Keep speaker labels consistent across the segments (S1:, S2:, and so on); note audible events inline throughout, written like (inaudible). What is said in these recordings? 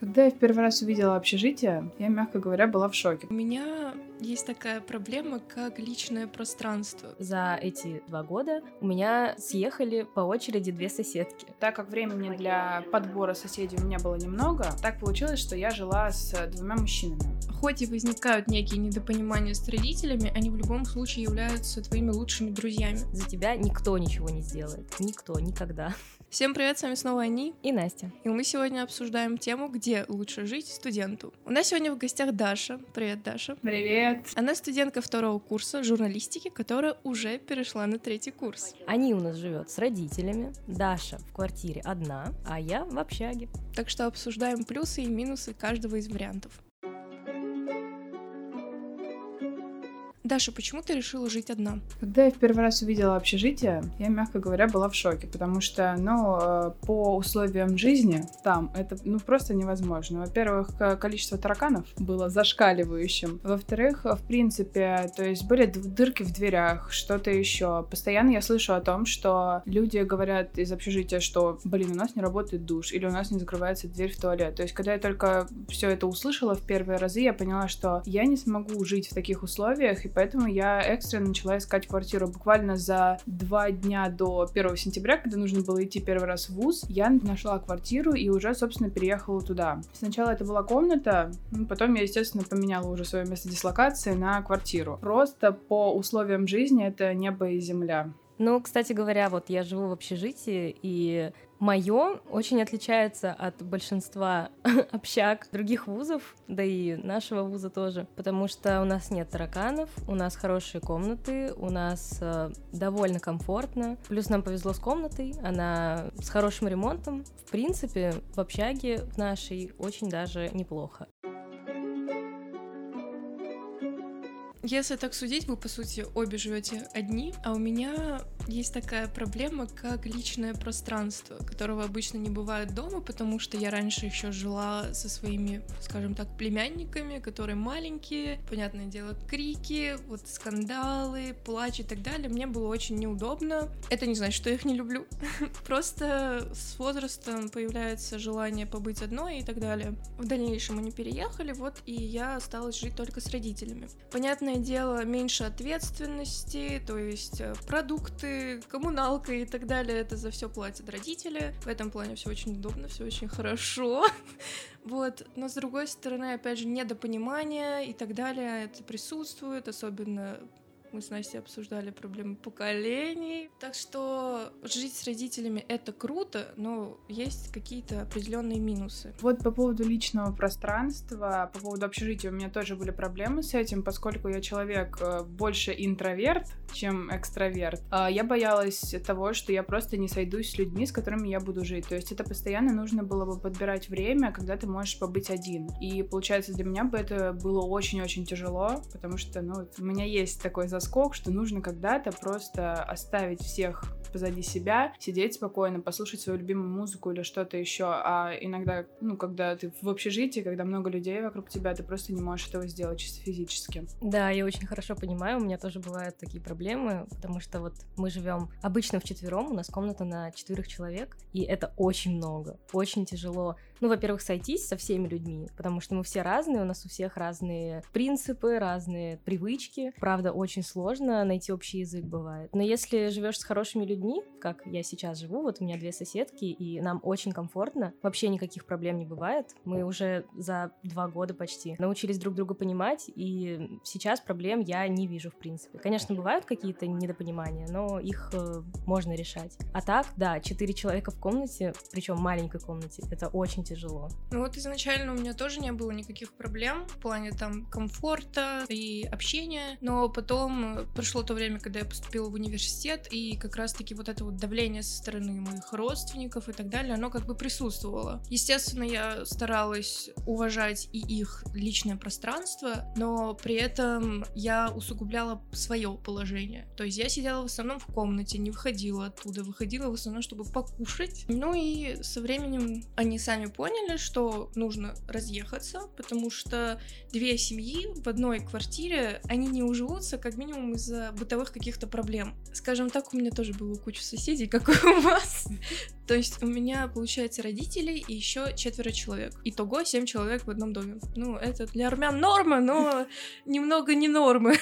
S1: Когда я в первый раз увидела общежитие, я, мягко говоря, была в шоке.
S2: У меня есть такая проблема, как личное пространство.
S3: За эти два года у меня съехали по очереди две соседки.
S1: Так как времени для подбора соседей у меня было немного, так получилось, что я жила с двумя мужчинами.
S2: Хоть и возникают некие недопонимания с родителями, они в любом случае являются твоими лучшими друзьями.
S3: За тебя никто ничего не сделает. Никто, никогда.
S2: Всем привет, с вами снова Ани
S3: и Настя.
S2: И мы сегодня обсуждаем тему, где лучше жить студенту. У нас сегодня в гостях Даша. Привет, Даша.
S1: Привет.
S2: Она студентка второго курса журналистики, которая уже перешла на третий курс.
S3: Ани у нас живет с родителями, Даша в квартире одна, а я в общаге.
S2: Так что обсуждаем плюсы и минусы каждого из вариантов. Даша, почему ты решила жить одна?
S1: Когда я в первый раз увидела общежитие, я, мягко говоря, была в шоке, потому что, ну, э, по условиям жизни там это, ну, просто невозможно. Во-первых, количество тараканов было зашкаливающим. Во-вторых, в принципе, то есть были дырки в дверях, что-то еще. Постоянно я слышу о том, что люди говорят из общежития, что, блин, у нас не работает душ, или у нас не закрывается дверь в туалет. То есть, когда я только все это услышала в первые разы, я поняла, что я не смогу жить в таких условиях, и поэтому я экстренно начала искать квартиру. Буквально за два дня до 1 сентября, когда нужно было идти первый раз в ВУЗ, я нашла квартиру и уже, собственно, переехала туда. Сначала это была комната, ну, потом я, естественно, поменяла уже свое место дислокации на квартиру. Просто по условиям жизни это небо и земля.
S3: Ну, кстати говоря, вот я живу в общежитии, и Мое очень отличается от большинства (laughs) общак других вузов, да и нашего вуза тоже, потому что у нас нет тараканов, у нас хорошие комнаты, у нас э, довольно комфортно. Плюс нам повезло с комнатой, она с хорошим ремонтом. В принципе, в общаге в нашей очень даже неплохо.
S2: Если так судить, вы, по сути, обе живете одни, а у меня есть такая проблема, как личное пространство, которого обычно не бывает дома, потому что я раньше еще жила со своими, скажем так, племянниками, которые маленькие, понятное дело, крики, вот скандалы, плач и так далее. Мне было очень неудобно. Это не значит, что я их не люблю. (laughs) Просто с возрастом появляется желание побыть одной и так далее. В дальнейшем они переехали, вот, и я осталась жить только с родителями. Понятно, понятное дело, меньше ответственности, то есть э, продукты, коммуналка и так далее, это за все платят родители. В этом плане все очень удобно, все очень хорошо. (laughs) Вот, но с другой стороны, опять же, недопонимание и так далее, это присутствует, особенно мы с Настей обсуждали проблемы поколений. Так что жить с родителями это круто, но есть какие-то определенные минусы.
S1: Вот по поводу личного пространства, по поводу общежития у меня тоже были проблемы с этим, поскольку я человек э, больше интроверт, чем экстраверт. А, я боялась того, что я просто не сойдусь с людьми, с которыми я буду жить. То есть это постоянно нужно было бы подбирать время, когда ты можешь побыть один. И получается для меня бы это было очень-очень тяжело, потому что, ну, у меня есть такой заскок, что нужно когда-то просто оставить всех позади себя, сидеть спокойно, послушать свою любимую музыку или что-то еще. А иногда, ну, когда ты в общежитии, когда много людей вокруг тебя, ты просто не можешь этого сделать чисто физически.
S3: Да, я очень хорошо понимаю, у меня тоже бывают такие проблемы, потому что вот мы живем обычно в четвером, у нас комната на четверых человек, и это очень много, очень тяжело ну, во-первых, сойтись со всеми людьми, потому что мы все разные, у нас у всех разные принципы, разные привычки. Правда, очень сложно найти общий язык бывает. Но если живешь с хорошими людьми, как я сейчас живу, вот у меня две соседки, и нам очень комфортно, вообще никаких проблем не бывает. Мы уже за два года почти научились друг друга понимать, и сейчас проблем я не вижу в принципе. Конечно, бывают какие-то недопонимания, но их э, можно решать. А так, да, четыре человека в комнате, причем маленькой комнате, это очень тяжело.
S2: Ну вот изначально у меня тоже не было никаких проблем в плане там комфорта и общения, но потом пришло то время, когда я поступила в университет, и как раз-таки вот это вот давление со стороны моих родственников и так далее, оно как бы присутствовало. Естественно, я старалась уважать и их личное пространство, но при этом я усугубляла свое положение. То есть я сидела в основном в комнате, не выходила оттуда, выходила в основном, чтобы покушать. Ну и со временем они сами поняли, что нужно разъехаться, потому что две семьи в одной квартире, они не уживутся как минимум минимум из-за бытовых каких-то проблем. Скажем так, у меня тоже было куча соседей, как и у вас. То есть у меня, получается, родители и еще четверо человек. Итого семь человек в одном доме. Ну, это для армян норма, но (laughs) немного не нормы.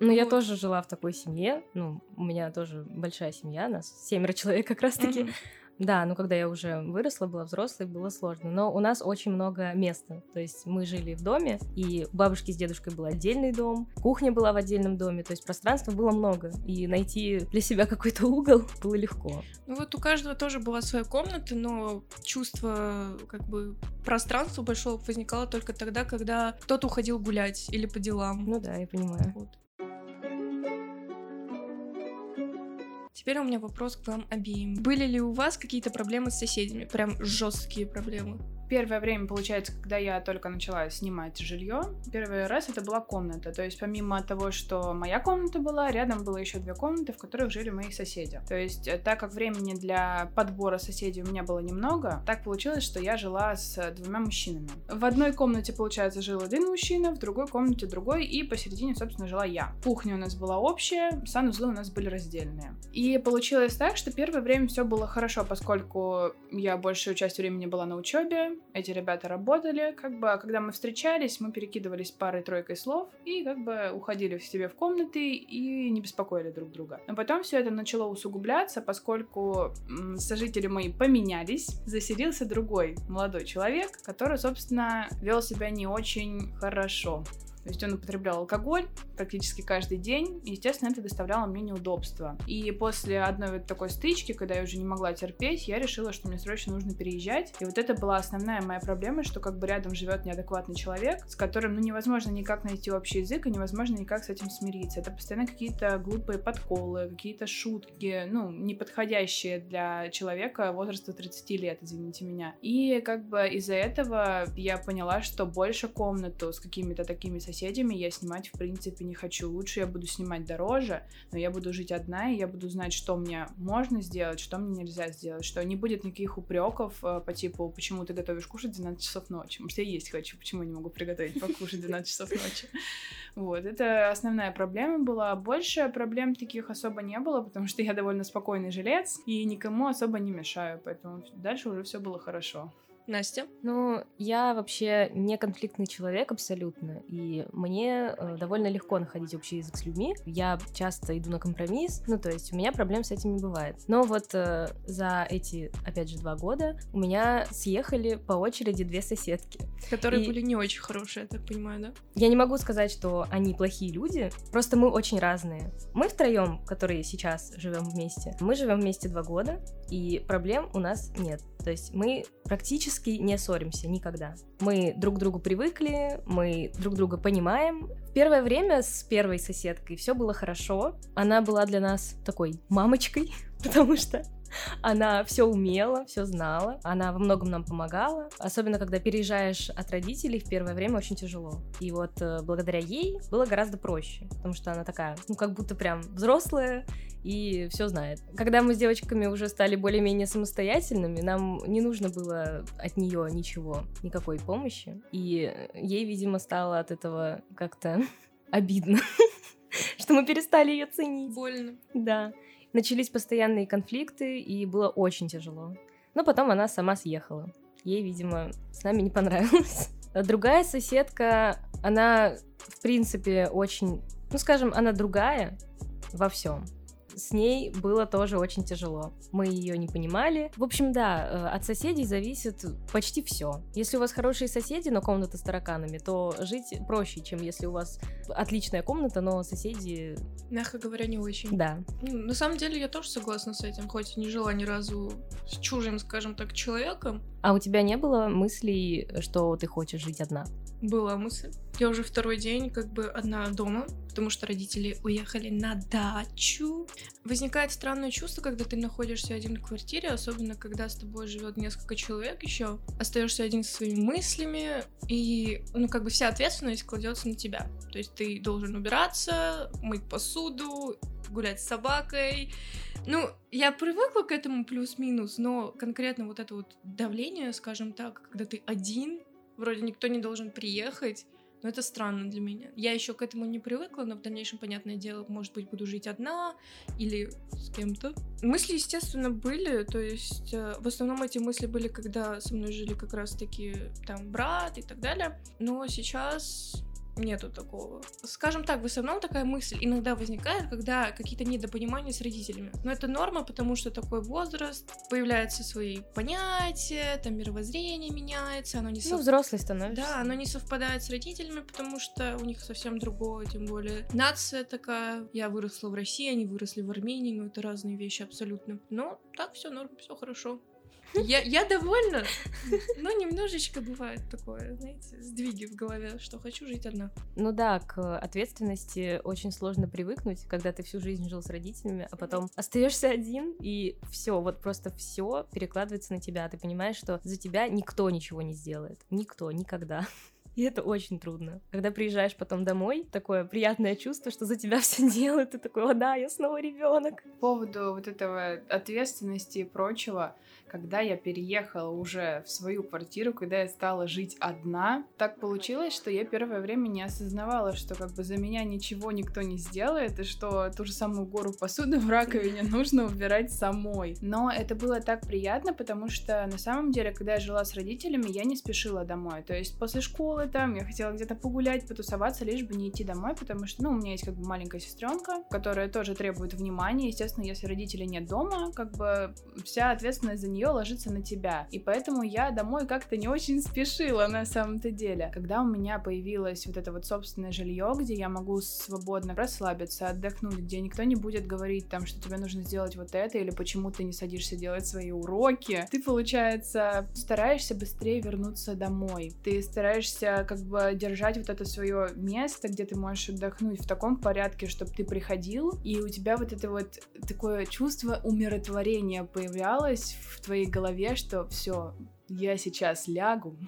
S3: Ну, я тоже жила в такой семье. Ну, у меня тоже большая семья, нас семеро человек как раз-таки. Да, ну когда я уже выросла, была взрослой, было сложно. Но у нас очень много места. То есть мы жили в доме, и у бабушки с дедушкой был отдельный дом, кухня была в отдельном доме, то есть пространства было много. И найти для себя какой-то угол (laughs) было легко.
S2: Ну вот у каждого тоже была своя комната, но чувство как бы пространства большого возникало только тогда, когда кто-то уходил гулять или по делам.
S3: Ну да, я понимаю.
S2: Вот. Теперь у меня вопрос к вам обеим. Были ли у вас какие-то проблемы с соседями? Прям жесткие проблемы?
S1: Первое время, получается, когда я только начала снимать жилье, первый раз это была комната. То есть помимо того, что моя комната была, рядом было еще две комнаты, в которых жили мои соседи. То есть э, так как времени для подбора соседей у меня было немного, так получилось, что я жила с двумя мужчинами. В одной комнате, получается, жил один мужчина, в другой комнате другой, и посередине, собственно, жила я. Кухня у нас была общая, санузлы у нас были раздельные. И получилось так, что первое время все было хорошо, поскольку я большую часть времени была на учебе, эти ребята работали, как бы, а когда мы встречались, мы перекидывались парой-тройкой слов и как бы уходили в себе в комнаты и не беспокоили друг друга. Но потом все это начало усугубляться, поскольку м, сожители мои поменялись, заселился другой молодой человек, который, собственно, вел себя не очень хорошо. То есть он употреблял алкоголь практически каждый день, и, естественно, это доставляло мне неудобства. И после одной вот такой стычки, когда я уже не могла терпеть, я решила, что мне срочно нужно переезжать. И вот это была основная моя проблема, что как бы рядом живет неадекватный человек, с которым, ну, невозможно никак найти общий язык, и невозможно никак с этим смириться. Это постоянно какие-то глупые подколы, какие-то шутки, ну, неподходящие для человека возраста 30 лет, извините меня. И как бы из-за этого я поняла, что больше комнату с какими-то такими соседями соседями я снимать, в принципе, не хочу. Лучше я буду снимать дороже, но я буду жить одна, и я буду знать, что мне можно сделать, что мне нельзя сделать, что не будет никаких упреков э, по типу, почему ты готовишь кушать 12 часов ночи. Что я есть хочу, почему я не могу приготовить покушать 12 часов ночи. Вот, это основная проблема была. Больше проблем таких особо не было, потому что я довольно спокойный жилец и никому особо не мешаю, поэтому дальше уже все было хорошо.
S2: Настя?
S3: Ну, я вообще не конфликтный человек абсолютно, и мне э, довольно легко находить общий язык с людьми. Я часто иду на компромисс, ну, то есть у меня проблем с этим не бывает. Но вот э, за эти, опять же, два года у меня съехали по очереди две соседки.
S2: Которые и... были не очень хорошие, я так понимаю, да?
S3: Я не могу сказать, что они плохие люди, просто мы очень разные. Мы втроем, которые сейчас живем вместе, мы живем вместе два года, и проблем у нас нет. То есть мы практически не ссоримся никогда. Мы друг к другу привыкли, мы друг друга понимаем. В первое время с первой соседкой все было хорошо. Она была для нас такой мамочкой, (laughs) потому что она все умела, все знала, она во многом нам помогала. Особенно, когда переезжаешь от родителей, в первое время очень тяжело. И вот э, благодаря ей было гораздо проще, потому что она такая, ну, как будто прям взрослая, и все знает. Когда мы с девочками уже стали более-менее самостоятельными, нам не нужно было от нее ничего, никакой помощи. И ей, видимо, стало от этого как-то (laughs) обидно, (laughs) что мы перестали ее ценить.
S2: Больно.
S3: Да. Начались постоянные конфликты, и было очень тяжело. Но потом она сама съехала. Ей, видимо, с нами не понравилось. Другая соседка, она, в принципе, очень, ну, скажем, она другая во всем с ней было тоже очень тяжело. Мы ее не понимали. В общем, да, э, от соседей зависит почти все. Если у вас хорошие соседи, но комната с тараканами, то жить проще, чем если у вас отличная комната, но соседи...
S2: Мягко говоря, не очень.
S3: Да.
S2: На самом деле я тоже согласна с этим, хоть и не жила ни разу с чужим, скажем так, человеком.
S3: А у тебя не было мыслей, что ты хочешь жить одна?
S2: Была мысль. Я уже второй день как бы одна дома, потому что родители уехали на дачу. Возникает странное чувство, когда ты находишься один в квартире, особенно когда с тобой живет несколько человек еще. Остаешься один со своими мыслями, и, ну, как бы вся ответственность кладется на тебя. То есть ты должен убираться, мыть посуду, гулять с собакой. Ну, я привыкла к этому плюс-минус, но конкретно вот это вот давление, скажем так, когда ты один, вроде никто не должен приехать, Но это странно для меня. Я еще к этому не привыкла, но в дальнейшем, понятное дело, может быть, буду жить одна или с кем-то. Мысли, естественно, были, то есть э, в основном эти мысли были, когда со мной жили как раз-таки там брат и так далее. Но сейчас нету такого. Скажем так, в основном такая мысль иногда возникает, когда какие-то недопонимания с родителями. Но это норма, потому что такой возраст, появляются свои понятия, там мировоззрение меняется, оно не
S3: сов... Ну, взрослый становится.
S2: Да, оно не совпадает с родителями, потому что у них совсем другое, тем более нация такая. Я выросла в России, они выросли в Армении, но это разные вещи абсолютно. Но так все норм, все хорошо. Я, я довольна, но немножечко бывает такое, знаете, сдвиги в голове, что хочу жить одна.
S3: Ну да, к ответственности очень сложно привыкнуть, когда ты всю жизнь жил с родителями, а потом остаешься один, и все, вот просто все перекладывается на тебя. Ты понимаешь, что за тебя никто ничего не сделает. Никто, никогда. И это очень трудно. Когда приезжаешь потом домой, такое приятное чувство, что за тебя (laughs) все делают, ты такой, о да, я снова ребенок.
S1: По поводу вот этого ответственности и прочего, когда я переехала уже в свою квартиру, когда я стала жить одна, так получилось, что я первое время не осознавала, что как бы за меня ничего никто не сделает, и что ту же самую гору посуды (laughs) в раковине нужно убирать самой. Но это было так приятно, потому что на самом деле, когда я жила с родителями, я не спешила домой. То есть после школы там я хотела где-то погулять, потусоваться, лишь бы не идти домой, потому что, ну, у меня есть как бы маленькая сестренка, которая тоже требует внимания. Естественно, если родителей нет дома, как бы вся ответственность за нее нее ложится на тебя. И поэтому я домой как-то не очень спешила на самом-то деле. Когда у меня появилось вот это вот собственное жилье, где я могу свободно расслабиться, отдохнуть, где никто не будет говорить там, что тебе нужно сделать вот это, или почему ты не садишься делать свои уроки, ты, получается, стараешься быстрее вернуться домой. Ты стараешься как бы держать вот это свое место, где ты можешь отдохнуть в таком порядке, чтобы ты приходил, и у тебя вот это вот такое чувство умиротворения появлялось в твоей твоей голове, что все, я сейчас лягу,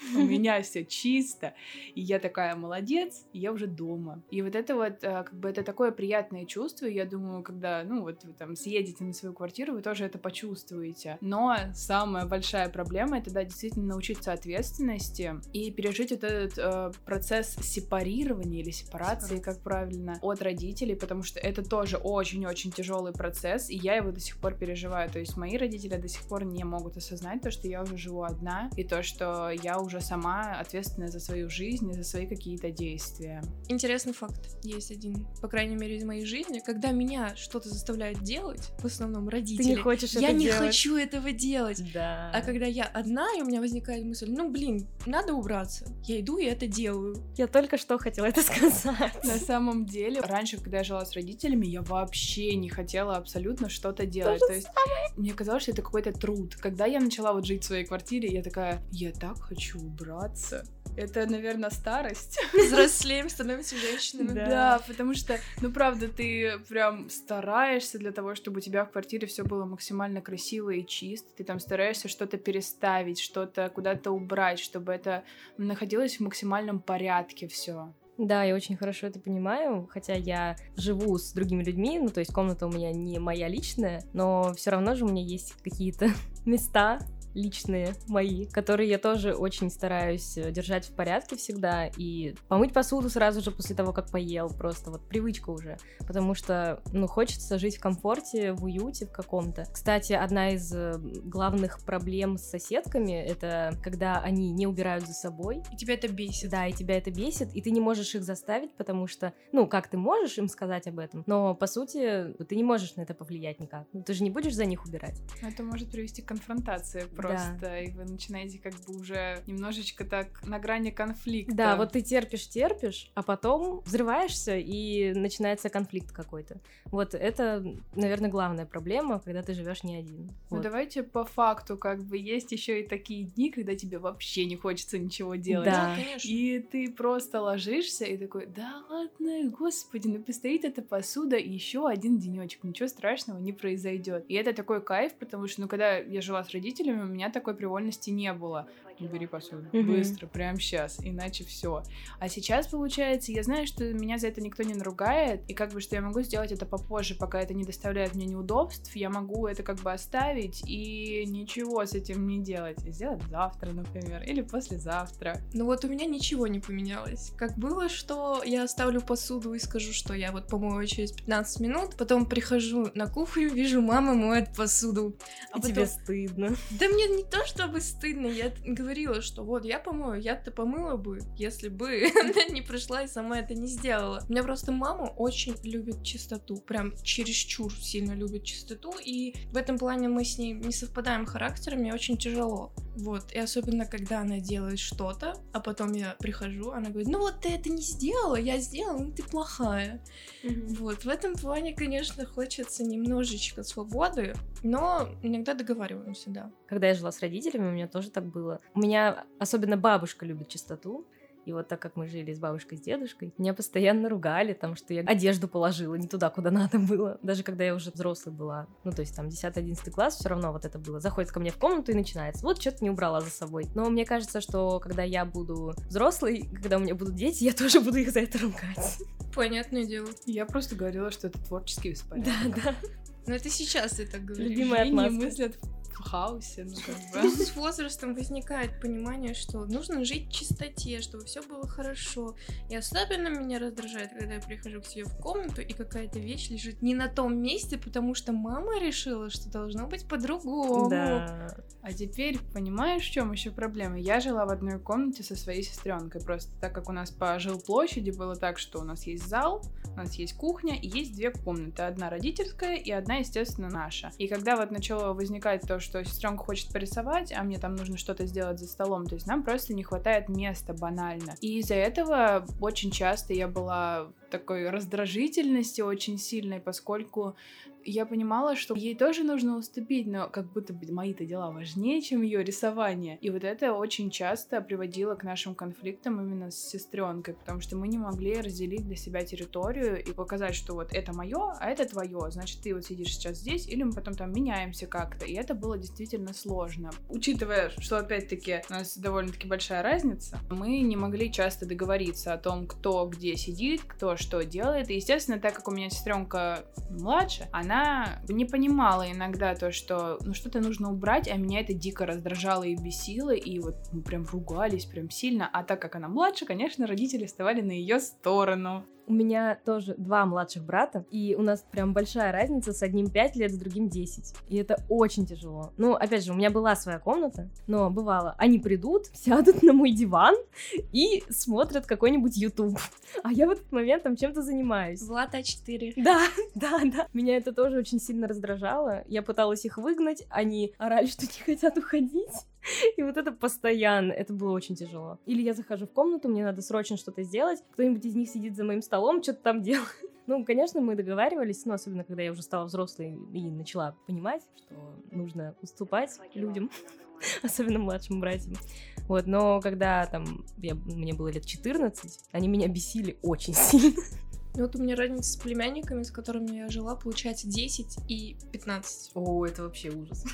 S1: (laughs) у меня все чисто, и я такая молодец, и я уже дома. И вот это вот, э, как бы, это такое приятное чувство, я думаю, когда, ну, вот вы там съедете на свою квартиру, вы тоже это почувствуете. Но самая большая проблема — это, да, действительно научиться ответственности и пережить вот этот э, процесс сепарирования или сепарации, как правильно, от родителей, потому что это тоже очень-очень тяжелый процесс, и я его до сих пор переживаю. То есть мои родители до сих пор не могут осознать то, что я уже живу одна, и то, что я уже сама ответственная за свою жизнь и за свои какие-то действия.
S2: Интересный факт есть один, по крайней мере, из моей жизни. Когда меня что-то заставляют делать, в основном родители,
S3: Ты не хочешь
S2: я
S3: это
S2: не
S3: делать.
S2: хочу этого делать.
S3: Да.
S2: А когда я одна, и у меня возникает мысль, ну блин, надо убраться. Я иду и это делаю.
S3: Я только что хотела это сказать.
S1: На самом деле, раньше, когда я жила с родителями, я вообще не хотела абсолютно что-то делать. То, То есть самое. мне казалось, что это какой-то труд. Когда я начала вот жить в своей квартире, я такая, я так хочу хочу убраться. Это, наверное, старость. (laughs)
S2: Взрослеем, становимся женщинами.
S1: Да. да, потому что, ну, правда, ты прям стараешься для того, чтобы у тебя в квартире все было максимально красиво и чисто. Ты там стараешься что-то переставить, что-то куда-то убрать, чтобы это находилось в максимальном порядке все.
S3: Да, я очень хорошо это понимаю, хотя я живу с другими людьми, ну то есть комната у меня не моя личная, но все равно же у меня есть какие-то (laughs) места, личные мои, которые я тоже очень стараюсь э, держать в порядке всегда. И помыть посуду сразу же после того, как поел. Просто вот привычка уже. Потому что, ну, хочется жить в комфорте, в уюте в каком-то. Кстати, одна из э, главных проблем с соседками — это когда они не убирают за собой.
S2: И тебя это бесит.
S3: Да, и тебя это бесит, и ты не можешь их заставить, потому что, ну, как ты можешь им сказать об этом, но, по сути, ты не можешь на это повлиять никак. Ну, ты же не будешь за них убирать.
S1: Это может привести к конфронтации просто, да. и вы начинаете как бы уже немножечко так на грани конфликта.
S3: Да, вот ты терпишь, терпишь, а потом взрываешься, и начинается конфликт какой-то. Вот это, наверное, главная проблема, когда ты живешь не один.
S1: Ну
S3: вот.
S1: давайте по факту, как бы есть еще и такие дни, когда тебе вообще не хочется ничего делать.
S3: Да,
S2: конечно.
S1: И ты просто ложишься и такой, да ладно, господи, ну постоит эта посуда еще один денечек, ничего страшного не произойдет. И это такой кайф, потому что, ну, когда я жила с родителями, у меня такой привольности не было. Убери посуду.
S3: Мгм.
S1: Быстро, прямо сейчас, иначе все. А сейчас, получается, я знаю, что меня за это никто не наругает, и как бы, что я могу сделать это попозже, пока это не доставляет мне неудобств, я могу это как бы оставить и ничего с этим не делать. Сделать завтра, например, или послезавтра.
S2: Ну вот у меня ничего не поменялось. Как было, что я оставлю посуду и скажу, что я вот помою через 15 минут, потом прихожу на кухню, вижу, мама моет посуду. А
S3: И
S2: потом...
S3: тебе стыдно.
S2: Да мне не то чтобы стыдно, я говорила, что вот я помою, я-то помыла бы, если бы (laughs) она не пришла и сама это не сделала. У меня просто мама очень любит чистоту, прям чересчур сильно любит чистоту, и в этом плане мы с ней не совпадаем характерами, очень тяжело. Вот, и особенно, когда она делает что-то, а потом я прихожу, она говорит, ну вот ты это не сделала, я сделала, ну ты плохая. Вот, в этом плане, конечно, хочется немножечко свободы, но иногда договариваемся, да.
S3: Когда я жила с родителями, у меня тоже так было. У меня особенно бабушка любит чистоту. И вот так как мы жили с бабушкой, с дедушкой, меня постоянно ругали, там, что я одежду положила не туда, куда (laughs) надо было. Даже когда я уже взрослой была. Ну, то есть там 10-11 класс, все равно вот это было. Заходит ко мне в комнату и начинается. Вот что-то не убрала за собой. Но мне кажется, что когда я буду взрослой, (laughs) когда у меня будут дети, я тоже буду их за это ругать. (laughs)
S2: Понятное дело.
S1: Я просто говорила, что это творческий беспорядок.
S3: Да, да.
S2: Но это сейчас ты так говоришь.
S3: Любимая отмазка.
S1: мыслят в хаосе, ну как
S2: Ну,
S1: бы.
S2: С возрастом возникает понимание, что нужно жить в чистоте, чтобы все было хорошо. И особенно меня раздражает, когда я прихожу к себе в комнату, и какая-то вещь лежит не на том месте, потому что мама решила, что должно быть по-другому.
S3: Да.
S1: А теперь понимаешь, в чем еще проблема? Я жила в одной комнате со своей сестренкой. Просто так как у нас по жилплощади было так, что у нас есть зал, у нас есть кухня и есть две комнаты. Одна родительская и одна, естественно, наша. И когда вот начало возникать то, что сестренка хочет порисовать, а мне там нужно что-то сделать за столом, то есть нам просто не хватает места банально. И из-за этого очень часто я была такой раздражительности очень сильной, поскольку я понимала, что ей тоже нужно уступить, но как будто бы мои-то дела важнее, чем ее рисование. И вот это очень часто приводило к нашим конфликтам именно с сестренкой, потому что мы не могли разделить для себя территорию и показать, что вот это мое, а это твое. Значит, ты вот сидишь сейчас здесь, или мы потом там меняемся как-то. И это было действительно сложно. Учитывая, что опять-таки у нас довольно-таки большая разница, мы не могли часто договориться о том, кто где сидит, кто что делает. И, естественно, так как у меня сестренка младше, она не понимала иногда то, что ну что-то нужно убрать, а меня это дико раздражало и бесило, и вот мы прям ругались прям сильно. А так как она младше, конечно, родители вставали на ее сторону.
S3: У меня тоже два младших брата, и у нас прям большая разница с одним 5 лет, с другим 10. И это очень тяжело. Ну, опять же, у меня была своя комната, но бывало, они придут, сядут на мой диван и смотрят какой-нибудь YouTube. А я в этот момент там чем-то занимаюсь.
S2: Влад А4.
S3: Да, (laughs) да, да. Меня это тоже очень сильно раздражало. Я пыталась их выгнать, они орали, что не хотят уходить. (laughs) И вот это постоянно, это было очень тяжело. Или я захожу в комнату, мне надо срочно что-то сделать, кто-нибудь из них сидит за моим столом, что-то там (laughs) делает. Ну, конечно, мы договаривались, ну, особенно когда я уже стала взрослой и начала понимать, что нужно уступать людям, (laughs) особенно младшим братьям. Вот, но когда там я, мне было лет 14, они меня бесили очень сильно.
S2: Вот у меня разница с племянниками, с которыми я жила, получается 10 и 15.
S3: О, это вообще ужас.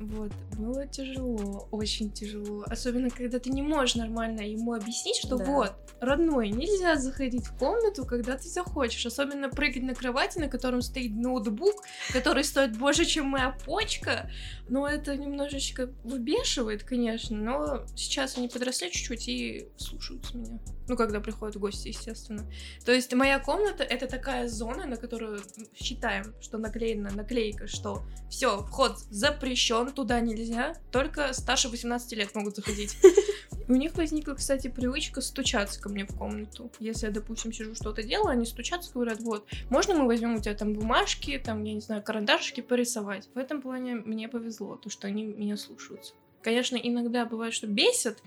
S2: Вот, было тяжело, очень тяжело. Особенно, когда ты не можешь нормально ему объяснить, что
S3: Да.
S2: вот, родной, нельзя заходить в комнату, когда ты захочешь. Особенно прыгать на кровати, на котором стоит ноутбук, который стоит больше, чем моя почка. Но это немножечко выбешивает, конечно, но сейчас они подросли чуть-чуть и слушаются меня. Ну, когда приходят гости, естественно. То есть моя комната — это такая зона, на которую считаем, что наклеена наклейка, что все, вход запрещен, туда нельзя, только старше 18 лет могут заходить. (laughs) У них возникла, кстати, привычка стучаться ко мне в комнату. Если я, допустим, сижу что-то делаю, они стучатся, говорят, вот, можно мы возьмем у тебя там бумажки, там, я не знаю, карандашики порисовать. В этом плане мне повезло, то, что они меня слушаются. Конечно, иногда бывает, что бесит,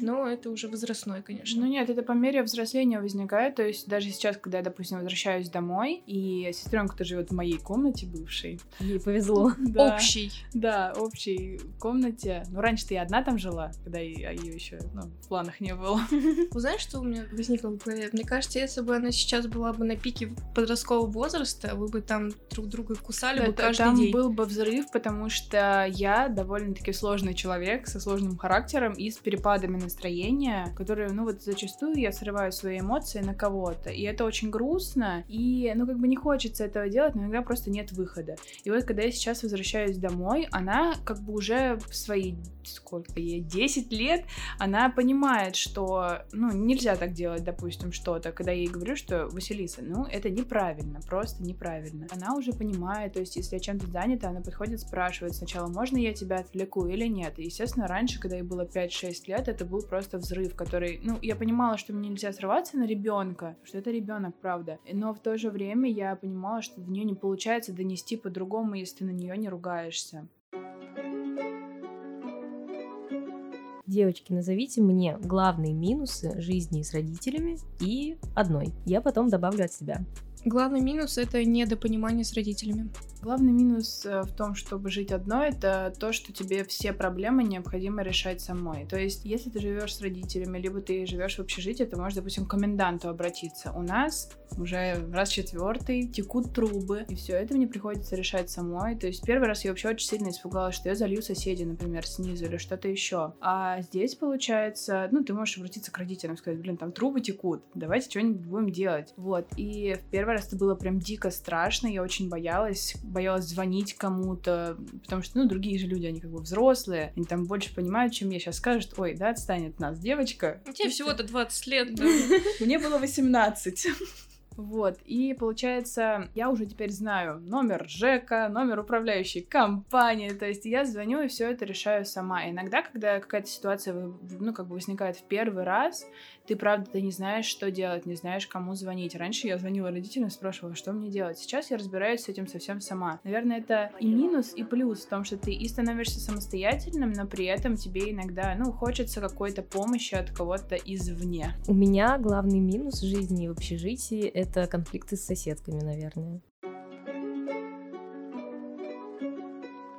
S2: но это уже возрастной, конечно.
S1: Ну нет, это по мере взросления возникает. То есть даже сейчас, когда я, допустим, возвращаюсь домой, и сестренка-то живет в моей комнате бывшей.
S3: Ей повезло.
S1: Да,
S2: Общий.
S1: Да, общей комнате. Ну, раньше-то я одна там жила, когда ее еще ну, в планах не было. (laughs)
S2: Вы знаете, что у меня возникло в голове? Мне кажется, если бы она сейчас была бы на пике подросткового возраста, вы бы там друг друга кусали бы каждый
S1: там
S2: день.
S1: был бы взрыв, потому что я довольно-таки сложный человек человек со сложным характером и с перепадами настроения, которые, ну вот зачастую я срываю свои эмоции на кого-то, и это очень грустно, и, ну как бы не хочется этого делать, но иногда просто нет выхода. И вот когда я сейчас возвращаюсь домой, она как бы уже в свои, сколько ей, 10 лет, она понимает, что, ну, нельзя так делать, допустим, что-то, когда я ей говорю, что, Василиса, ну, это неправильно, просто неправильно. Она уже понимает, то есть, если я чем-то занята, она подходит, спрашивает сначала, можно я тебя отвлеку или нет. Естественно, раньше, когда ей было 5-6 лет, это был просто взрыв, который, ну, я понимала, что мне нельзя срываться на ребенка, что это ребенок, правда. Но в то же время я понимала, что до нее не получается донести по-другому, если ты на нее не ругаешься.
S3: Девочки, назовите мне главные минусы жизни с родителями и одной. Я потом добавлю от себя.
S2: Главный минус — это недопонимание с родителями.
S1: Главный минус э, в том, чтобы жить одной, это то, что тебе все проблемы необходимо решать самой. То есть, если ты живешь с родителями, либо ты живешь в общежитии, ты можешь, допустим, к коменданту обратиться. У нас уже раз четвертый текут трубы, и все это мне приходится решать самой. То есть, первый раз я вообще очень сильно испугалась, что я залью соседей, например, снизу или что-то еще. А здесь, получается, ну, ты можешь обратиться к родителям, сказать, блин, там трубы текут, давайте что-нибудь будем делать. Вот. И в первый раз это было прям дико страшно, я очень боялась, боялась звонить кому-то, потому что, ну, другие же люди, они как бы взрослые, они там больше понимают, чем я. Сейчас скажут, ой, да, отстанет от нас девочка.
S2: Тебе всего-то 20 лет? (laughs)
S1: Мне было 18. (laughs) Вот, и получается, я уже теперь знаю номер ЖЭКа, номер управляющей компании, то есть я звоню и все это решаю сама. иногда, когда какая-то ситуация, ну, как бы возникает в первый раз, ты правда ты не знаешь, что делать, не знаешь, кому звонить. Раньше я звонила родителям, спрашивала, что мне делать. Сейчас я разбираюсь с этим совсем сама. Наверное, это и минус, и плюс в том, что ты и становишься самостоятельным, но при этом тебе иногда, ну, хочется какой-то помощи от кого-то извне.
S3: У меня главный минус жизни в общежитии — это конфликты с соседками, наверное.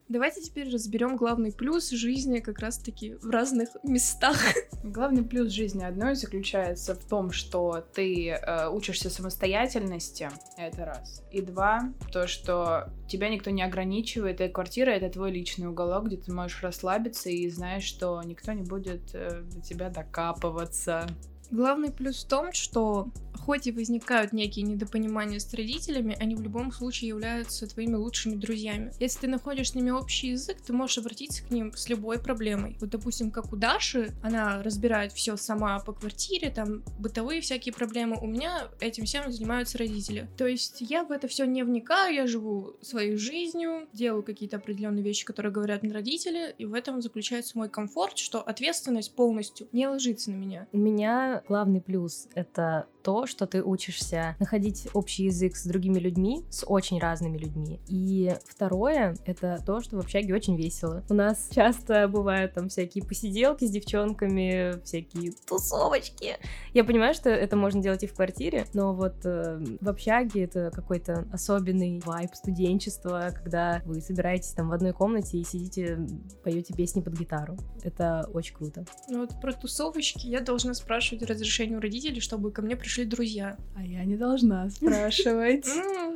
S2: Давайте теперь разберем главный плюс жизни как раз-таки в разных местах.
S1: Главный плюс жизни одной заключается в том, что ты э, учишься самостоятельности, это раз. И два, то, что тебя никто не ограничивает, и квартира — это твой личный уголок, где ты можешь расслабиться и знаешь, что никто не будет э, до тебя докапываться.
S2: Главный плюс в том, что хоть и возникают некие недопонимания с родителями, они в любом случае являются твоими лучшими друзьями. Если ты находишь с ними общий язык, ты можешь обратиться к ним с любой проблемой. Вот, допустим, как у Даши, она разбирает все сама по квартире, там бытовые всякие проблемы. У меня этим всем занимаются родители. То есть я в это все не вникаю, я живу своей жизнью, делаю какие-то определенные вещи, которые говорят мне родители, и в этом заключается мой комфорт, что ответственность полностью не ложится на меня.
S3: У меня главный плюс — это то, что ты учишься находить общий язык с другими людьми, с очень разными людьми. И второе — это то, что в общаге очень весело. У нас часто бывают там всякие посиделки с девчонками, всякие тусовочки. Я понимаю, что это можно делать и в квартире, но вот э, в общаге это какой-то особенный вайб студенчества, когда вы собираетесь там в одной комнате и сидите, поете песни под гитару. Это очень круто.
S2: Ну вот про тусовочки я должна спрашивать разрешение у родителей, чтобы ко мне пришли пришли друзья.
S1: А я не должна (laughs) спрашивать.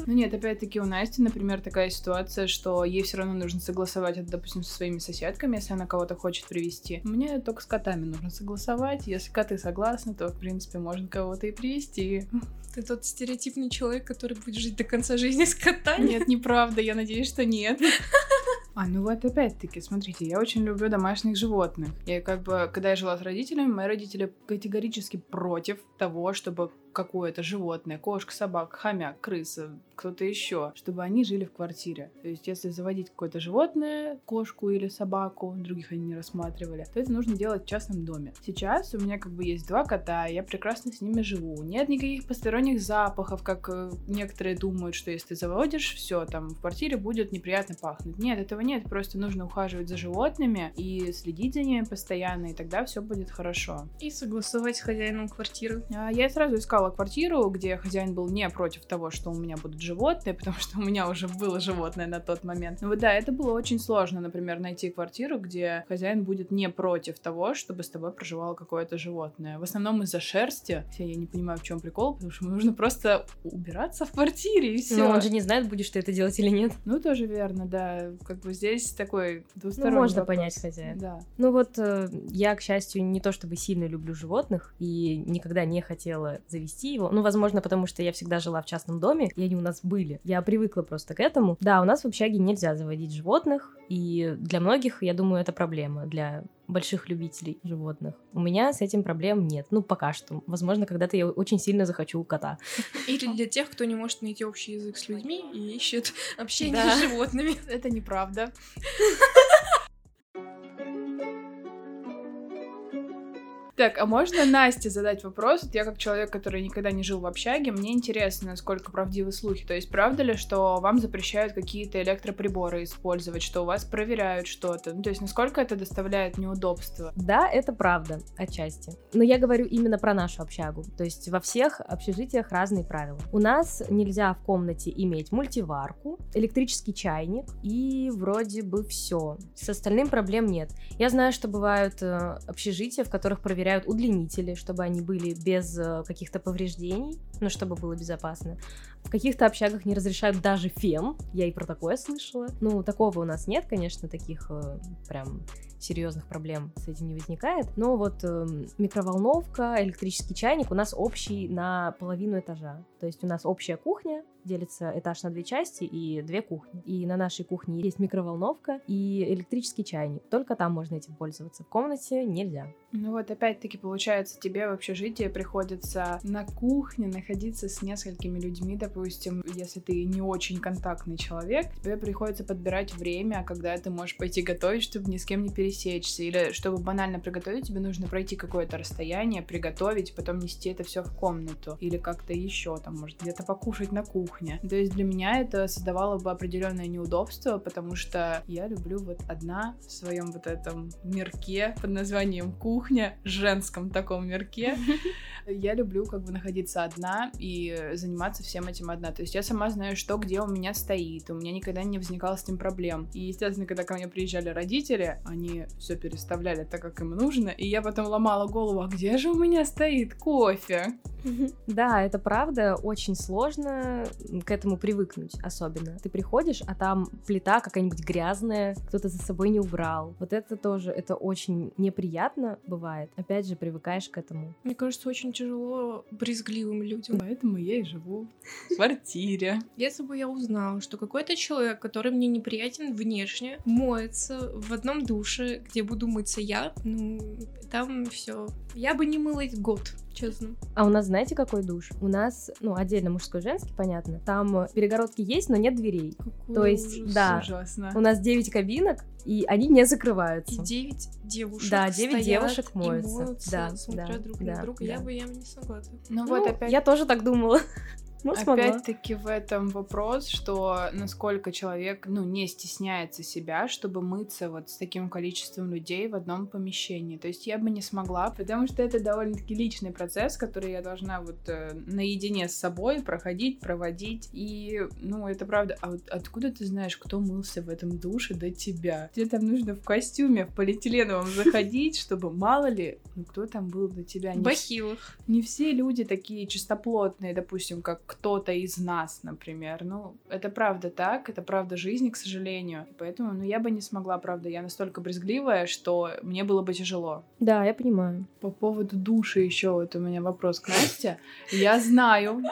S1: Ну нет, опять-таки у Насти, например, такая ситуация, что ей все равно нужно согласовать это, допустим, со своими соседками, если она кого-то хочет привести. Мне только с котами нужно согласовать. Если коты согласны, то, в принципе, можно кого-то и привести.
S2: Ты тот стереотипный человек, который будет жить до конца жизни с котами?
S1: Нет, неправда, я надеюсь, что нет. (laughs) А, ну вот опять-таки, смотрите, я очень люблю домашних животных. Я как бы, когда я жила с родителями, мои родители категорически против того, чтобы какое-то животное, кошка, собака, хомяк, крыса, кто-то еще, чтобы они жили в квартире. То есть, если заводить какое-то животное, кошку или собаку, других они не рассматривали, то это нужно делать в частном доме. Сейчас у меня как бы есть два кота, я прекрасно с ними живу. Нет никаких посторонних запахов, как э, некоторые думают, что если ты заводишь, все, там в квартире будет неприятно пахнуть. Нет, этого нет, просто нужно ухаживать за животными и следить за ними постоянно, и тогда все будет хорошо.
S2: И согласовать с хозяином квартиры.
S1: А, я сразу искала проживала квартиру, где хозяин был не против того, что у меня будут животные, (laughs) потому что у меня уже было животное на тот момент. Ну вот да, это было очень сложно, например, найти квартиру, где хозяин будет не против того, чтобы с тобой проживало какое-то животное. В основном из-за шерсти. Хотя я не понимаю, в чем прикол, потому что нужно просто убираться в квартире и все.
S3: Но он же не знает, будешь ты это делать или нет.
S1: Ну, тоже верно, да. Как бы здесь такой двусторонний
S3: Ну, можно
S1: вопрос.
S3: понять хозяина.
S1: Да.
S3: Ну вот э, я, к счастью, не то чтобы сильно люблю животных и никогда не хотела завести его. Ну, возможно, потому что я всегда жила в частном доме, и они у нас были. Я привыкла просто к этому. Да, у нас в общаге нельзя заводить животных, и для многих, я думаю, это проблема. Для больших любителей животных. У меня с этим проблем нет. Ну, пока что. Возможно, когда-то я очень сильно захочу кота.
S2: Или для тех, кто не может найти общий язык с людьми и ищет общение
S3: Да.
S2: с животными.
S1: Это неправда. Так, а можно Насте задать вопрос? Вот я как человек, который никогда не жил в общаге, мне интересно, насколько правдивы слухи. То есть, правда ли, что вам запрещают какие-то электроприборы использовать, что у вас проверяют что-то? Ну, то есть, насколько это доставляет неудобства?
S3: Да, это правда, отчасти. Но я говорю именно про нашу общагу. То есть во всех общежитиях разные правила. У нас нельзя в комнате иметь мультиварку, электрический чайник и вроде бы все. С остальным проблем нет. Я знаю, что бывают э, общежития, в которых проверяют удлинители, чтобы они были без э, каких-то повреждений, ну, чтобы было безопасно. В каких-то общагах не разрешают даже фен. Я и про такое слышала. Ну, такого у нас нет, конечно, таких э, прям серьезных проблем с этим не возникает. Но вот эм, микроволновка, электрический чайник у нас общий на половину этажа. То есть у нас общая кухня, делится этаж на две части и две кухни. И на нашей кухне есть микроволновка и электрический чайник. Только там можно этим пользоваться. В комнате нельзя.
S1: Ну вот опять-таки получается, тебе в общежитии приходится на кухне находиться с несколькими людьми, допустим, если ты не очень контактный человек, тебе приходится подбирать время, когда ты можешь пойти готовить, чтобы ни с кем не пересечься, или чтобы банально приготовить, тебе нужно пройти какое-то расстояние, приготовить, потом нести это все в комнату, или как-то еще, там, может, где-то покушать на кухне. То есть для меня это создавало бы определенное неудобство, потому что я люблю вот одна в своем вот этом мирке под названием кухня, женском таком мирке. (laughs) Я люблю как бы находиться одна и заниматься всем этим одна. То есть я сама знаю, что где у меня стоит. У меня никогда не возникало с этим проблем. И, естественно, когда ко мне приезжали родители, они все переставляли так, как им нужно. И я потом ломала голову, а где же у меня стоит кофе?
S3: Да, это правда, очень сложно к этому привыкнуть особенно. Ты приходишь, а там плита какая-нибудь грязная, кто-то за собой не убрал. Вот это тоже, это очень неприятно бывает. Опять же, привыкаешь к этому.
S2: Мне кажется, очень тяжело брезгливым людям.
S1: Поэтому я и живу в (laughs) квартире.
S2: Если бы я узнала, что какой-то человек, который мне неприятен внешне, моется в одном душе, где буду мыться я, ну, там все. Я бы не мылась год, честно.
S3: А у нас знаете, какой душ? У нас, ну, отдельно мужской, женский, понятно. Там перегородки есть, но нет дверей.
S2: Какой
S3: То есть,
S2: ужас.
S3: да.
S1: Ужасно.
S3: У нас 9 кабинок, и они не закрываются.
S2: И девять девушек
S3: Да, девять
S2: стоят
S3: девушек
S2: и
S3: моются.
S2: моются,
S3: Да,
S2: смотря
S3: да,
S2: друг
S3: да,
S2: на друга.
S3: да.
S2: Я бы я бы не согласна.
S1: Ну
S3: Ну,
S1: вот опять
S3: Я тоже так думала. Ну.
S1: Опять-таки в этом вопрос, что насколько человек, ну, не стесняется себя, чтобы мыться вот с таким количеством людей в одном помещении. То есть я бы не смогла, потому что это довольно-таки личный процесс, который я должна вот э, наедине с собой проходить, проводить. И, ну, это правда. А вот откуда ты знаешь, кто мылся в этом душе до тебя? Тебе там нужно в костюме, в полиэтиленовом (laughs) заходить, чтобы мало ли, ну, кто там был до тебя.
S2: Бахилах.
S1: не все люди такие чистоплотные, допустим, как кто-то из нас, например. Ну, это правда так, это правда жизни, к сожалению. Поэтому, ну, я бы не смогла, правда. Я настолько брезгливая, что мне было бы тяжело.
S3: Да, я понимаю.
S1: По поводу души еще вот у меня вопрос к Насте. Я знаю,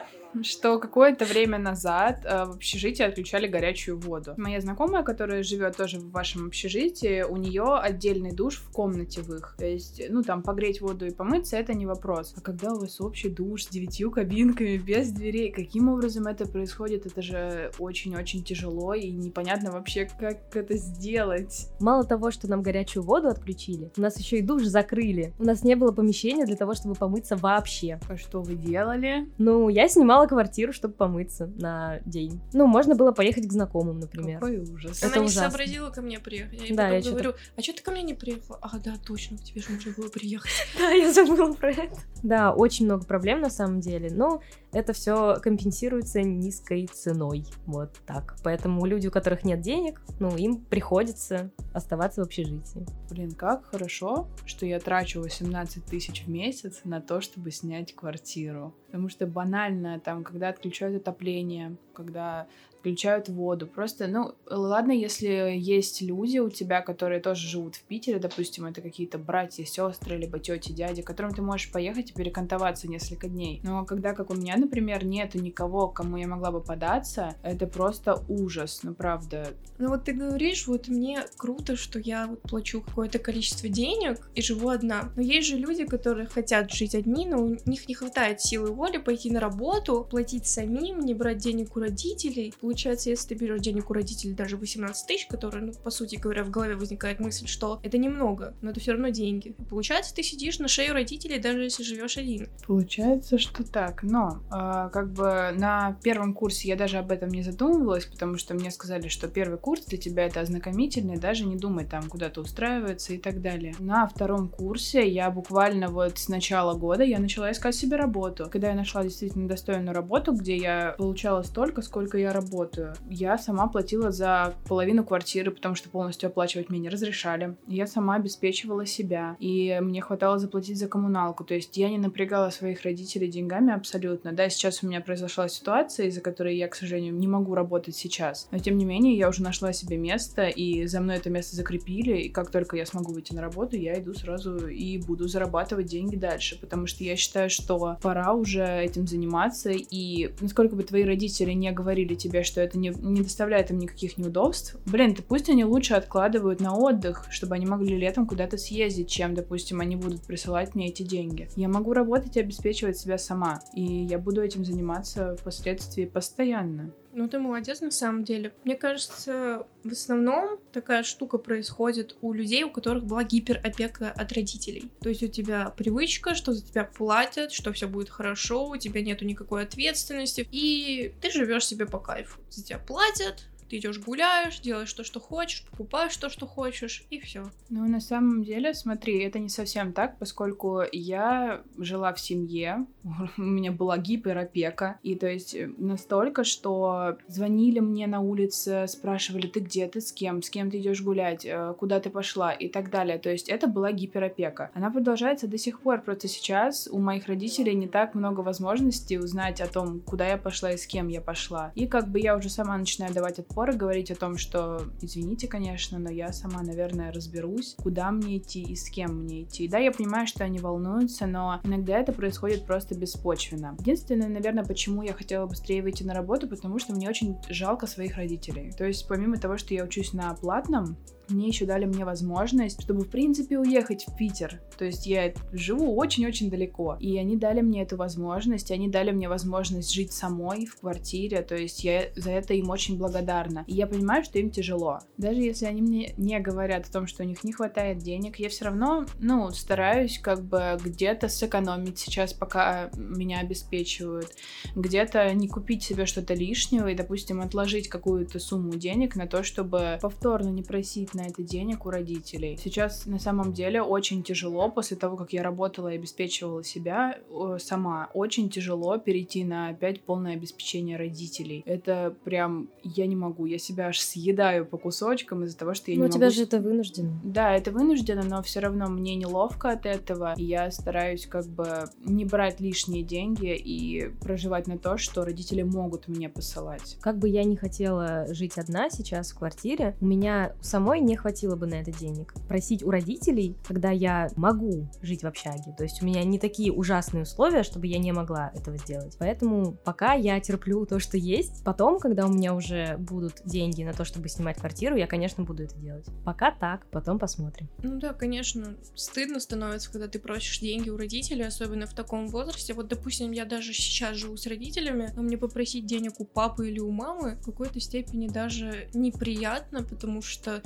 S1: что какое-то время назад э, в общежитии отключали горячую воду. Моя знакомая, которая живет тоже в вашем общежитии, у нее отдельный душ в комнате в их. То есть, ну там погреть воду и помыться это не вопрос. А когда у вас общий душ с девятью кабинками без дверей, каким образом это происходит? Это же очень-очень тяжело и непонятно вообще, как это сделать.
S3: Мало того, что нам горячую воду отключили, у нас еще и душ закрыли. У нас не было помещения для того, чтобы помыться вообще.
S1: А что вы делали?
S3: Ну, я снимала снимала квартиру, чтобы помыться на день. Ну, можно было поехать к знакомым, например.
S1: Какой ужас.
S2: Она
S3: Это
S2: не
S3: ужасно.
S2: сообразила ко мне приехать. Я ей
S3: Да,
S2: потом
S3: я
S2: говорю, а что ты ко мне не приехала? А, да, точно, к тебе же нужно было приехать. (laughs)
S3: Да, я забыла про это. Да, очень много проблем на самом деле, но это все компенсируется низкой ценой. Вот так. Поэтому люди, у которых нет денег, ну, им приходится оставаться в общежитии.
S1: Блин, как хорошо, что я трачу 18 тысяч в месяц на то, чтобы снять квартиру. Потому что банально, там, когда отключают отопление, когда отключают воду. Просто, ну, ладно, если есть люди у тебя, которые тоже живут в Питере, допустим, это какие-то братья, сестры, либо тети, дяди, к которым ты можешь поехать и перекантоваться несколько дней. Но когда, как у меня, например, нету никого, кому я могла бы податься, это просто ужас, ну, правда.
S2: Ну вот ты говоришь, вот мне круто, что я вот плачу какое-то количество денег и живу одна. Но есть же люди, которые хотят жить одни, но у них не хватает силы воли пойти на работу, платить самим, не брать денег у родителей. Получается, если ты берешь денег у родителей даже 18 тысяч, которые, ну, по сути говоря, в голове возникает мысль, что это немного, но это все равно деньги. Получается, ты сидишь на шее у родителей, даже если живешь один.
S1: Получается, что так. Но а, как бы на первом курсе я даже об этом не задумывалась, потому что мне сказали, что первый курс для тебя это ознакомительный, даже не думай там куда-то устраиваться и так далее. На втором курсе я буквально вот с начала года я начала искать себе работу. Когда я нашла действительно достойную работу, где я получала столько, сколько я работаю, я сама платила за половину квартиры, потому что полностью оплачивать мне не разрешали. Я сама обеспечивала себя, и мне хватало заплатить за коммуналку. То есть я не напрягала своих родителей деньгами абсолютно. Да, сейчас у меня произошла ситуация, из-за которой я, к сожалению, не могу работать сейчас. Но тем не менее, я уже нашла себе место, и за мной это место закрепили. И как только я смогу выйти на работу, я иду сразу и буду зарабатывать деньги дальше. Потому что я считаю, что пора уже этим заниматься. И насколько бы твои родители не говорили тебе, что это не, не доставляет им никаких неудобств, блин, ты пусть они лучше откладывают на отдых, чтобы они могли летом куда-то съездить, чем, допустим, они будут присылать мне эти деньги. Я могу работать и обеспечивать себя сама, и я буду этим заниматься впоследствии постоянно.
S2: Ну, ты молодец на самом деле. Мне кажется, в основном такая штука происходит у людей, у которых была гиперопека от родителей. То есть у тебя привычка, что за тебя платят, что все будет хорошо, у тебя нету никакой ответственности, и ты живешь себе по кайфу. За тебя платят, ты идешь гуляешь, делаешь то, что хочешь, покупаешь то, что хочешь, и все.
S1: Ну, на самом деле, смотри, это не совсем так, поскольку я жила в семье, (laughs) у меня была гиперопека, и то есть э, настолько, что звонили мне на улице, спрашивали, ты где, ты с кем, с кем ты идешь гулять, э, куда ты пошла и так далее. То есть это была гиперопека. Она продолжается до сих пор, просто сейчас у моих родителей не так много возможностей узнать о том, куда я пошла и с кем я пошла. И как бы я уже сама начинаю давать отпор и говорить о том, что, извините, конечно, но я сама, наверное, разберусь, куда мне идти и с кем мне идти. Да, я понимаю, что они волнуются, но иногда это происходит просто беспочвенно. Единственное, наверное, почему я хотела быстрее выйти на работу, потому что мне очень жалко своих родителей. То есть, помимо того, что я учусь на платном, мне еще дали мне возможность, чтобы, в принципе, уехать в Питер. То есть я живу очень-очень далеко. И они дали мне эту возможность, они дали мне возможность жить самой в квартире. То есть я за это им очень благодарна. И я понимаю, что им тяжело. Даже если они мне не говорят о том, что у них не хватает денег, я все равно, ну, стараюсь как бы где-то сэкономить сейчас, пока меня обеспечивают. Где-то не купить себе что-то лишнего и, допустим, отложить какую-то сумму денег на то, чтобы повторно не просить на это денег у родителей. Сейчас на самом деле очень тяжело после того, как я работала и обеспечивала себя э, сама. Очень тяжело перейти на опять полное обеспечение родителей. Это прям я не могу. Я себя аж съедаю по кусочкам из-за того, что я
S3: Ну,
S1: не
S3: у тебя
S1: могу
S3: же это вынуждено.
S1: да, это вынуждено, но все равно мне неловко от этого. И я стараюсь как бы не брать лишние деньги и проживать на то, что родители могут мне посылать.
S3: Как бы я не хотела жить одна сейчас в квартире, у меня самой не хватило бы на это денег. Просить у родителей, когда я могу жить в общаге. То есть у меня не такие ужасные условия, чтобы я не могла этого сделать. Поэтому пока я терплю то, что есть. Потом, когда у меня уже будут деньги на то, чтобы снимать квартиру, я, конечно, буду это делать. Пока так, потом посмотрим.
S2: Ну да, конечно, стыдно становится, когда ты просишь деньги у родителей, особенно в таком возрасте. Вот, допустим, я даже сейчас живу с родителями, но мне попросить денег у папы или у мамы в какой-то степени даже неприятно, потому что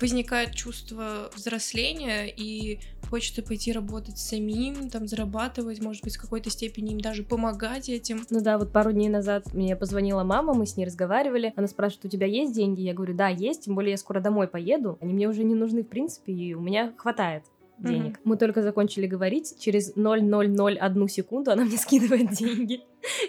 S2: возникает чувство взросления, и хочется пойти работать самим, там, зарабатывать, может быть, в какой-то степени им даже помогать этим.
S3: Ну да, вот пару дней назад мне позвонила мама, мы с ней разговаривали, она спрашивает, у тебя есть деньги? Я говорю, да, есть, тем более я скоро домой поеду, они мне уже не нужны в принципе, и у меня хватает денег. Mm-hmm. Мы только закончили говорить, через 0,001 секунду она мне скидывает (laughs) деньги.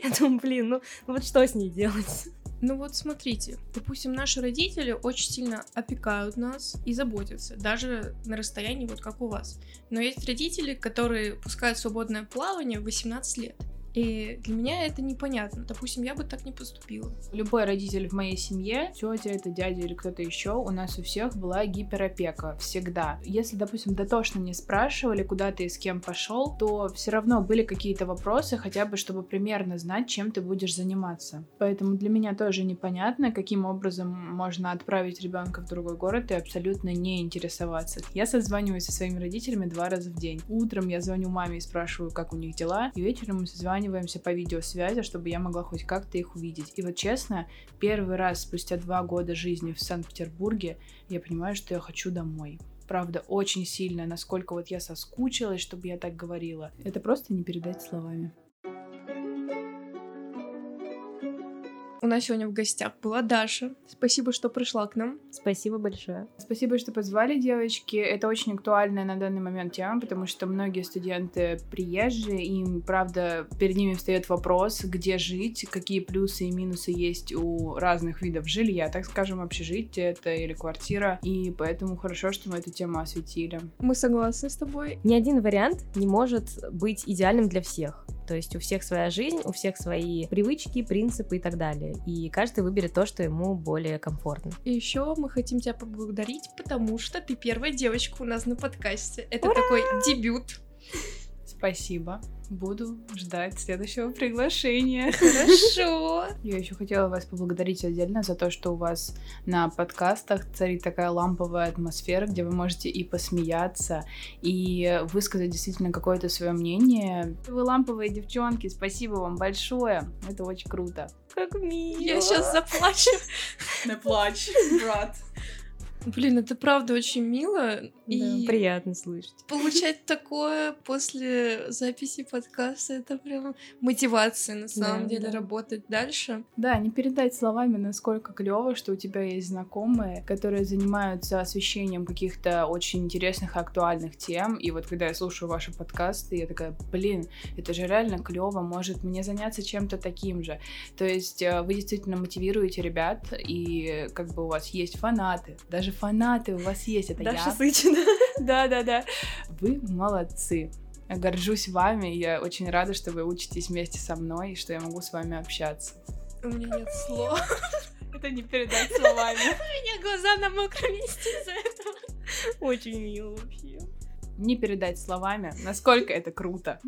S3: Я думаю, блин, ну, ну вот что с ней делать?
S2: Ну вот смотрите, допустим, наши родители очень сильно опекают нас и заботятся, даже на расстоянии вот как у вас. Но есть родители, которые пускают свободное плавание в 18 лет. И для меня это непонятно. Допустим, я бы так не поступила.
S1: Любой родитель в моей семье, тетя, это дядя или кто-то еще, у нас у всех была гиперопека всегда. Если, допустим, дотошно не спрашивали, куда ты и с кем пошел, то все равно были какие-то вопросы, хотя бы чтобы примерно знать, чем ты будешь заниматься. Поэтому для меня тоже непонятно, каким образом можно отправить ребенка в другой город и абсолютно не интересоваться. Я созваниваюсь со своими родителями два раза в день. Утром я звоню маме и спрашиваю, как у них дела, и вечером мы созваниваемся созваниваемся по видеосвязи, чтобы я могла хоть как-то их увидеть. И вот честно, первый раз спустя два года жизни в Санкт-Петербурге я понимаю, что я хочу домой правда, очень сильно, насколько вот я соскучилась, чтобы я так говорила. Это просто не передать словами.
S2: У нас сегодня в гостях была Даша. Спасибо, что пришла к нам.
S3: Спасибо большое.
S1: Спасибо, что позвали, девочки. Это очень актуальная на данный момент тема, потому что многие студенты приезжие, и, правда, перед ними встает вопрос, где жить, какие плюсы и минусы есть у разных видов жилья, так скажем, общежитие это или квартира, и поэтому хорошо, что мы эту тему осветили.
S2: Мы согласны с тобой.
S3: Ни один вариант не может быть идеальным для всех. То есть у всех своя жизнь, у всех свои привычки, принципы и так далее. И каждый выберет то, что ему более комфортно.
S2: И еще мы хотим тебя поблагодарить, потому что ты первая девочка у нас на подкасте. Это Ура! такой дебют.
S1: Спасибо. Буду ждать следующего приглашения. (laughs)
S2: Хорошо. (laughs)
S1: Я еще хотела вас поблагодарить отдельно за то, что у вас на подкастах царит такая ламповая атмосфера, где вы можете и посмеяться, и высказать действительно какое-то свое мнение. Вы ламповые девчонки, спасибо вам большое. Это очень круто.
S2: Как мило. Я сейчас заплачу. (laughs)
S1: Не плачь, брат.
S2: Блин, это правда очень мило.
S3: Да, и приятно слышать.
S2: Получать такое после записи подкаста, это прям мотивация на самом да, деле да. работать дальше.
S1: Да, не передать словами, насколько клево, что у тебя есть знакомые, которые занимаются освещением каких-то очень интересных, актуальных тем. И вот когда я слушаю ваши подкасты, я такая, блин, это же реально клево, может мне заняться чем-то таким же. То есть э, вы действительно мотивируете ребят, и как бы у вас есть фанаты, даже фанаты у вас есть, это
S2: Даша я. Сычина. (laughs)
S1: Да-да-да. Вы молодцы. Я горжусь вами, я очень рада, что вы учитесь вместе со мной и что я могу с вами общаться.
S2: У меня нет слов. (laughs)
S1: Это не передать словами. (laughs)
S2: У меня глаза на мокром месте из-за этого.
S3: Очень мило вообще.
S1: Не передать словами, насколько это круто.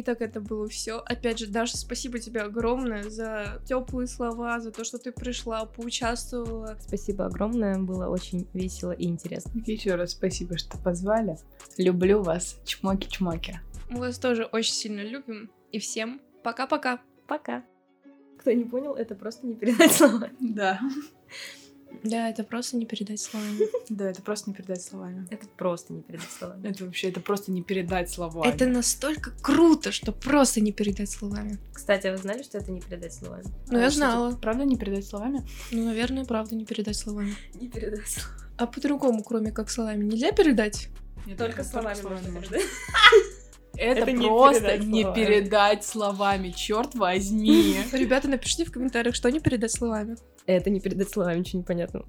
S2: И так это было все. Опять же, Даша, спасибо тебе огромное за теплые слова, за то, что ты пришла, поучаствовала.
S3: Спасибо огромное, было очень весело и интересно.
S1: Еще раз спасибо, что позвали. Люблю вас. Чмоки-чмоки.
S2: Мы вас тоже очень сильно любим. И всем пока-пока.
S3: Пока. Кто не понял, это просто не передать слова.
S1: Да. (laughs)
S2: Да, это просто не передать словами. (laughs)
S1: Да, это просто не передать словами.
S3: Это просто не передать словами.
S1: Это вообще, это просто не передать словами.
S2: Это настолько круто, что просто не передать словами.
S3: Кстати, а вы знали, что это не передать словами?
S2: Ну, а я знала.
S1: Правда не передать словами?
S2: Ну, наверное, правда не передать словами. (laughs)
S3: Не передать словами.
S2: А по-другому, кроме как словами, нельзя передать?
S3: Нет, только словами можно передать. (laughs)
S1: Это, это просто не передать, не передать словами, черт возьми.
S2: Ребята, напишите в комментариях, что не передать словами.
S3: Это не передать словами, ничего не понятно.